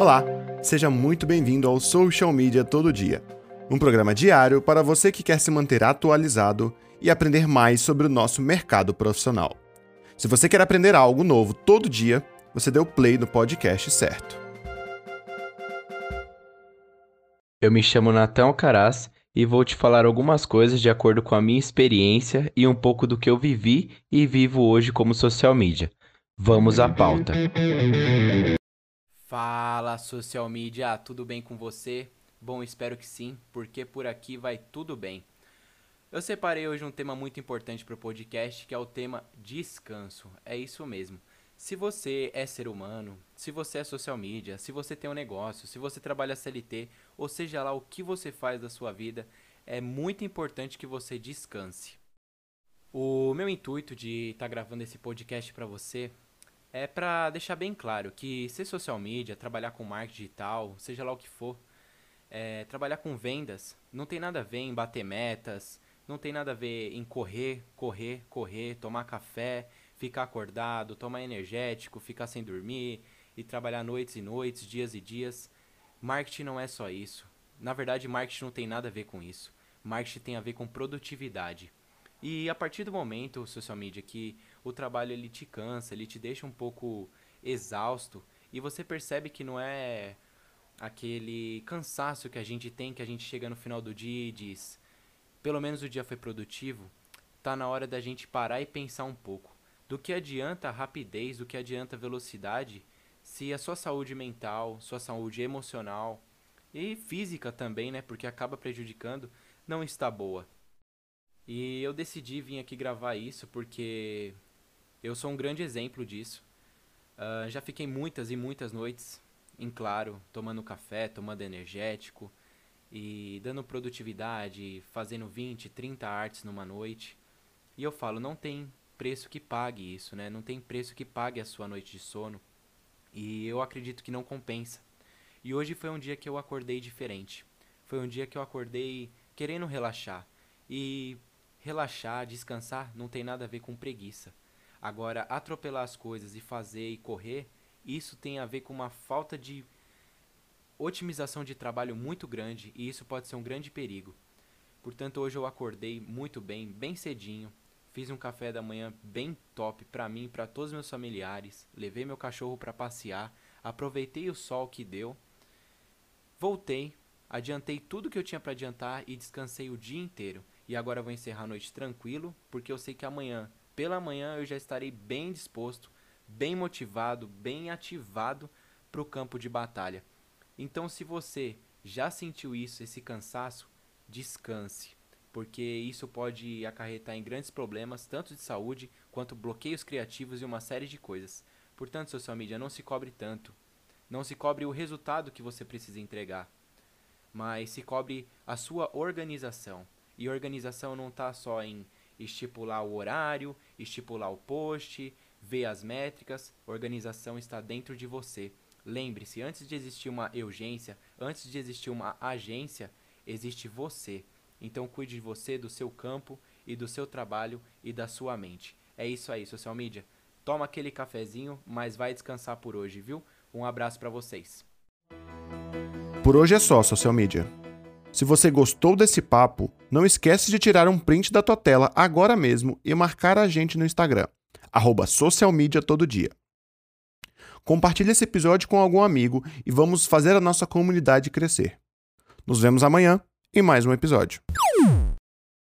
Olá, seja muito bem-vindo ao Social Media Todo Dia, um programa diário para você que quer se manter atualizado e aprender mais sobre o nosso mercado profissional. Se você quer aprender algo novo todo dia, você deu play no podcast certo. Eu me chamo Natan Alcaraz e vou te falar algumas coisas de acordo com a minha experiência e um pouco do que eu vivi e vivo hoje como social media. Vamos à pauta. Fala social media, tudo bem com você? Bom, espero que sim, porque por aqui vai tudo bem. Eu separei hoje um tema muito importante para o podcast, que é o tema descanso. É isso mesmo. Se você é ser humano, se você é social media, se você tem um negócio, se você trabalha CLT, ou seja lá o que você faz da sua vida, é muito importante que você descanse. O meu intuito de estar tá gravando esse podcast para você é para deixar bem claro que ser social media, trabalhar com marketing digital, seja lá o que for, é, trabalhar com vendas, não tem nada a ver em bater metas, não tem nada a ver em correr, correr, correr, tomar café, ficar acordado, tomar energético, ficar sem dormir e trabalhar noites e noites, dias e dias. Marketing não é só isso. Na verdade, marketing não tem nada a ver com isso. Marketing tem a ver com produtividade. E a partir do momento, social media, que o trabalho ele te cansa, ele te deixa um pouco exausto e você percebe que não é aquele cansaço que a gente tem, que a gente chega no final do dia e diz, pelo menos o dia foi produtivo, tá na hora da gente parar e pensar um pouco. Do que adianta a rapidez, do que adianta a velocidade, se a sua saúde mental, sua saúde emocional e física também, né, porque acaba prejudicando, não está boa. E eu decidi vir aqui gravar isso porque eu sou um grande exemplo disso. Uh, já fiquei muitas e muitas noites em claro, tomando café, tomando energético e dando produtividade, fazendo 20, 30 artes numa noite. E eu falo, não tem preço que pague isso, né? Não tem preço que pague a sua noite de sono. E eu acredito que não compensa. E hoje foi um dia que eu acordei diferente. Foi um dia que eu acordei querendo relaxar. E relaxar, descansar não tem nada a ver com preguiça. Agora, atropelar as coisas e fazer e correr, isso tem a ver com uma falta de otimização de trabalho muito grande e isso pode ser um grande perigo. Portanto, hoje eu acordei muito bem, bem cedinho, fiz um café da manhã bem top para mim e para todos os meus familiares, levei meu cachorro para passear, aproveitei o sol que deu, voltei, adiantei tudo que eu tinha para adiantar e descansei o dia inteiro. E agora vou encerrar a noite tranquilo, porque eu sei que amanhã pela manhã eu já estarei bem disposto, bem motivado, bem ativado para o campo de batalha. Então, se você já sentiu isso, esse cansaço, descanse, porque isso pode acarretar em grandes problemas, tanto de saúde quanto bloqueios criativos e uma série de coisas. Portanto, social media, não se cobre tanto. Não se cobre o resultado que você precisa entregar, mas se cobre a sua organização. E organização não está só em estipular o horário, estipular o post, ver as métricas, organização está dentro de você. Lembre-se, antes de existir uma urgência, antes de existir uma agência, existe você. Então cuide de você, do seu campo e do seu trabalho e da sua mente. É isso aí, social media. Toma aquele cafezinho, mas vai descansar por hoje, viu? Um abraço para vocês. Por hoje é só, social media. Se você gostou desse papo, não esquece de tirar um print da tua tela agora mesmo e marcar a gente no Instagram, arroba todo dia. Compartilhe esse episódio com algum amigo e vamos fazer a nossa comunidade crescer. Nos vemos amanhã em mais um episódio.